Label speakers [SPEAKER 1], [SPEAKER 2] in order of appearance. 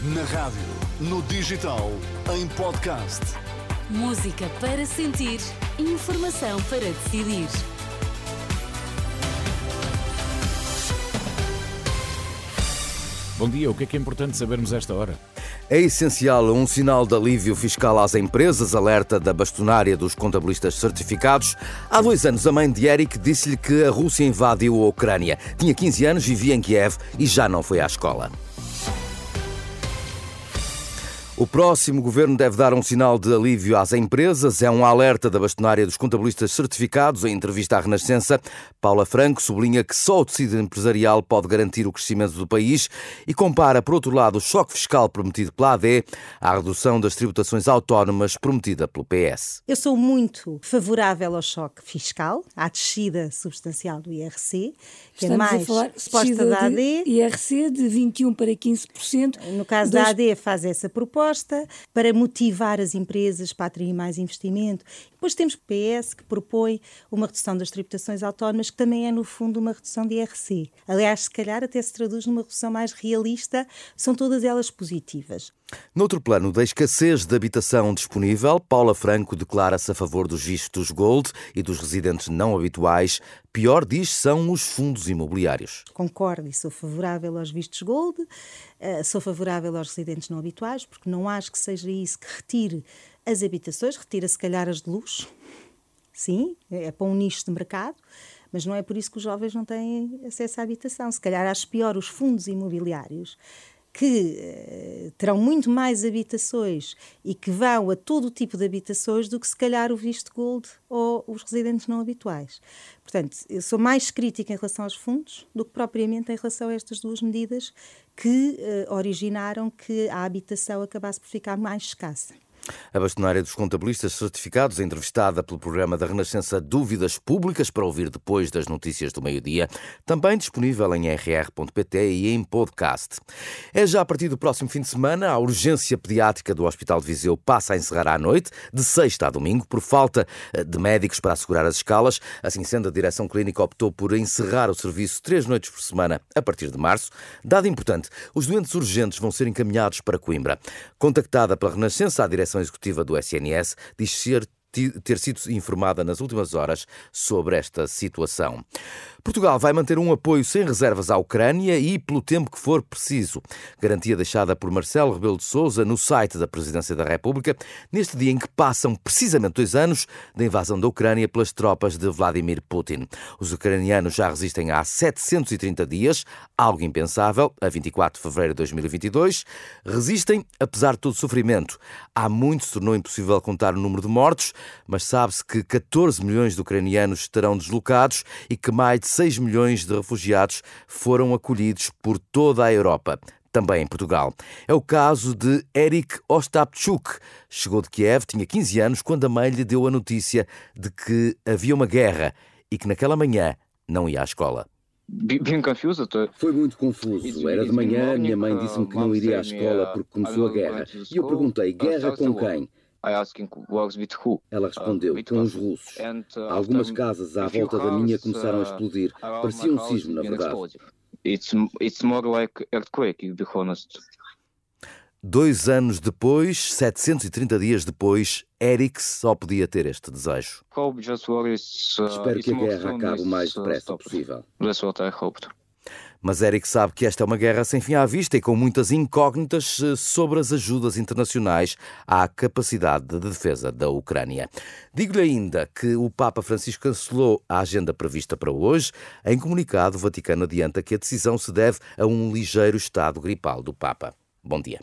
[SPEAKER 1] Na rádio, no digital, em podcast.
[SPEAKER 2] Música para sentir, informação para decidir.
[SPEAKER 3] Bom dia, o que é que é importante sabermos esta hora?
[SPEAKER 4] É essencial um sinal de alívio fiscal às empresas, alerta da bastonária dos contabilistas certificados. Há dois anos, a mãe de Eric disse-lhe que a Rússia invadiu a Ucrânia. Tinha 15 anos, vivia em Kiev e já não foi à escola. O próximo governo deve dar um sinal de alívio às empresas. É um alerta da bastonária dos contabilistas certificados. Em entrevista à Renascença, Paula Franco sublinha que só o tecido empresarial pode garantir o crescimento do país e compara, por outro lado, o choque fiscal prometido pela AD à redução das tributações autónomas prometida pelo PS.
[SPEAKER 5] Eu sou muito favorável ao choque fiscal, à descida substancial do IRC, que
[SPEAKER 6] Estamos
[SPEAKER 5] é mais
[SPEAKER 6] a falar
[SPEAKER 5] suposta da AD.
[SPEAKER 6] de IRC de 21 para 15%.
[SPEAKER 5] No caso
[SPEAKER 6] Dois-
[SPEAKER 5] da AD faz essa proposta para motivar as empresas para atrair mais investimento. Depois temos o PS que propõe uma redução das tributações autónomas, que também é no fundo uma redução de IRC. Aliás, se calhar até se traduz numa redução mais realista, são todas elas positivas.
[SPEAKER 4] Noutro plano da escassez de habitação disponível, Paula Franco declara-se a favor dos vistos Gold e dos residentes não habituais. Pior, diz, são os fundos imobiliários.
[SPEAKER 5] concordo e sou favorável aos vistos gold, eh, sou favorável aos residentes não habituais, porque não acho que seja isso que retire as habitações, retira se calhar as de luxo, sim, é para um nicho de mercado, mas não é por isso que os jovens não têm acesso à habitação. Se calhar acho pior os fundos imobiliários que eh, terão muito mais habitações e que vão a todo tipo de habitações do que se calhar o visto gold ou os residentes não habituais. Portanto, eu sou mais crítica em relação aos fundos do que propriamente em relação a estas duas medidas que eh, originaram que a habitação acabasse por ficar mais escassa.
[SPEAKER 4] A bastonária dos contabilistas certificados, entrevistada pelo programa da Renascença Dúvidas Públicas, para ouvir depois das notícias do meio-dia, também disponível em rr.pt e em podcast. É já a partir do próximo fim de semana, a urgência pediátrica do Hospital de Viseu passa a encerrar à noite, de sexta a domingo, por falta eh, de médicos para assegurar as escalas. Assim sendo, a direção clínica optou por encerrar o serviço três noites por semana a partir de março. Dado importante, os doentes urgentes vão ser encaminhados para Coimbra. Contactada pela Renascença, a direção executiva do SNS diz ser ter sido informada nas últimas horas sobre esta situação. Portugal vai manter um apoio sem reservas à Ucrânia e pelo tempo que for preciso. Garantia deixada por Marcelo Rebelo de Sousa no site da Presidência da República, neste dia em que passam precisamente dois anos da invasão da Ucrânia pelas tropas de Vladimir Putin. Os ucranianos já resistem há 730 dias, algo impensável, a 24 de fevereiro de 2022. Resistem apesar de todo o sofrimento. Há muito se tornou impossível contar o número de mortos, mas sabe-se que 14 milhões de ucranianos estarão deslocados e que mais de 6 milhões de refugiados foram acolhidos por toda a Europa. Também em Portugal. É o caso de Eric Ostapchuk. Chegou de Kiev, tinha 15 anos, quando a mãe lhe deu a notícia de que havia uma guerra e que naquela manhã não ia à escola.
[SPEAKER 7] Foi muito confuso. Era de manhã, minha mãe disse-me que não iria à escola porque começou a guerra. E eu perguntei: guerra com quem? Ela respondeu:
[SPEAKER 8] Uh,
[SPEAKER 7] com os russos.
[SPEAKER 8] Uh,
[SPEAKER 7] Algumas casas à volta da minha começaram a
[SPEAKER 8] uh,
[SPEAKER 7] explodir. Parecia um sismo, na verdade.
[SPEAKER 8] It's it's more like earthquake, to be honest.
[SPEAKER 4] Dois anos depois, 730 dias depois, Eric só podia ter este desejo.
[SPEAKER 7] Espero que a guerra acabe o
[SPEAKER 8] is,
[SPEAKER 7] mais depressa possível.
[SPEAKER 8] That's what I hoped.
[SPEAKER 4] Mas Eric sabe que esta é uma guerra sem fim à vista e com muitas incógnitas eh, sobre as ajudas internacionais à capacidade de defesa da Ucrânia. Digo-lhe ainda que o Papa Francisco cancelou a agenda prevista para hoje. Em comunicado, o Vaticano adianta que a decisão se deve a um ligeiro estado gripal do Papa. Bom dia.